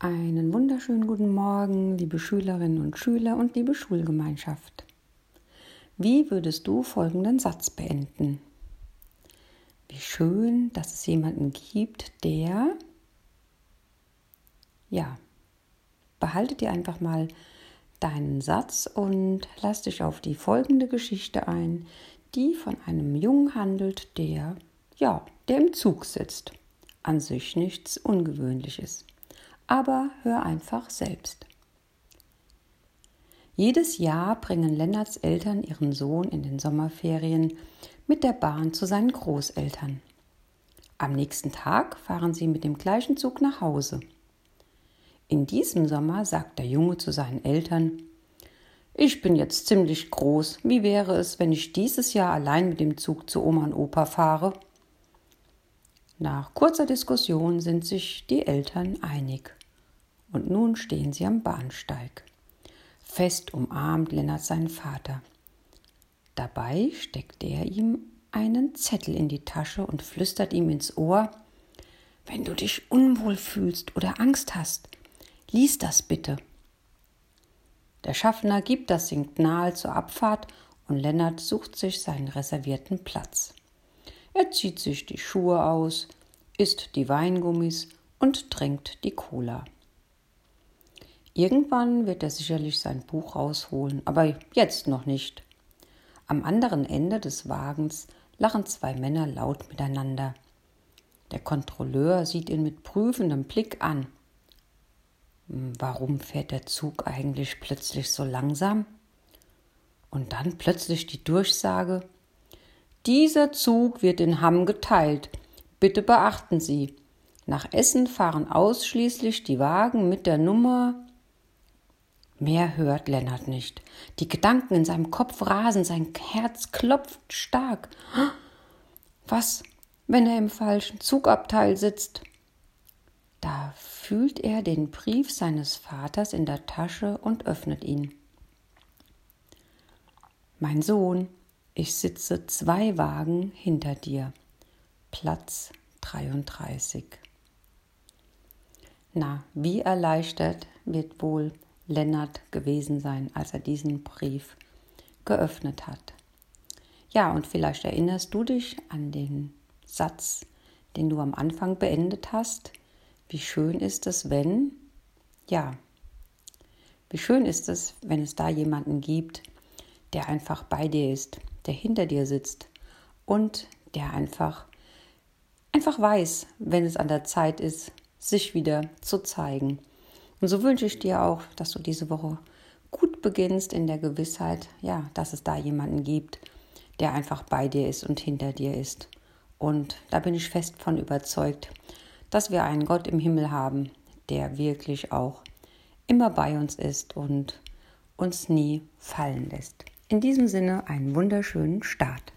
Einen wunderschönen guten Morgen, liebe Schülerinnen und Schüler und liebe Schulgemeinschaft. Wie würdest du folgenden Satz beenden? Wie schön, dass es jemanden gibt, der... Ja, behalte dir einfach mal deinen Satz und lass dich auf die folgende Geschichte ein, die von einem Jungen handelt, der, ja, der im Zug sitzt. An sich nichts Ungewöhnliches aber hör einfach selbst. Jedes Jahr bringen Lennarts Eltern ihren Sohn in den Sommerferien mit der Bahn zu seinen Großeltern. Am nächsten Tag fahren sie mit dem gleichen Zug nach Hause. In diesem Sommer sagt der Junge zu seinen Eltern Ich bin jetzt ziemlich groß, wie wäre es, wenn ich dieses Jahr allein mit dem Zug zu Oma und Opa fahre? Nach kurzer Diskussion sind sich die Eltern einig und nun stehen sie am Bahnsteig. Fest umarmt Lennart seinen Vater. Dabei steckt er ihm einen Zettel in die Tasche und flüstert ihm ins Ohr Wenn du dich unwohl fühlst oder Angst hast, lies das bitte. Der Schaffner gibt das Signal zur Abfahrt und Lennart sucht sich seinen reservierten Platz. Er zieht sich die Schuhe aus, isst die Weingummis und trinkt die Cola. Irgendwann wird er sicherlich sein Buch rausholen, aber jetzt noch nicht. Am anderen Ende des Wagens lachen zwei Männer laut miteinander. Der Kontrolleur sieht ihn mit prüfendem Blick an. Hm, warum fährt der Zug eigentlich plötzlich so langsam? Und dann plötzlich die Durchsage Dieser Zug wird in Hamm geteilt. Bitte beachten Sie. Nach Essen fahren ausschließlich die Wagen mit der Nummer Mehr hört Lennart nicht. Die Gedanken in seinem Kopf rasen, sein Herz klopft stark. Was, wenn er im falschen Zugabteil sitzt? Da fühlt er den Brief seines Vaters in der Tasche und öffnet ihn. Mein Sohn, ich sitze zwei Wagen hinter dir. Platz 33. Na, wie erleichtert wird wohl Lennart gewesen sein, als er diesen Brief geöffnet hat. Ja, und vielleicht erinnerst du dich an den Satz, den du am Anfang beendet hast. Wie schön ist es, wenn, ja, wie schön ist es, wenn es da jemanden gibt, der einfach bei dir ist, der hinter dir sitzt und der einfach, einfach weiß, wenn es an der Zeit ist, sich wieder zu zeigen und so wünsche ich dir auch, dass du diese Woche gut beginnst in der Gewissheit, ja, dass es da jemanden gibt, der einfach bei dir ist und hinter dir ist. Und da bin ich fest von überzeugt, dass wir einen Gott im Himmel haben, der wirklich auch immer bei uns ist und uns nie fallen lässt. In diesem Sinne einen wunderschönen Start.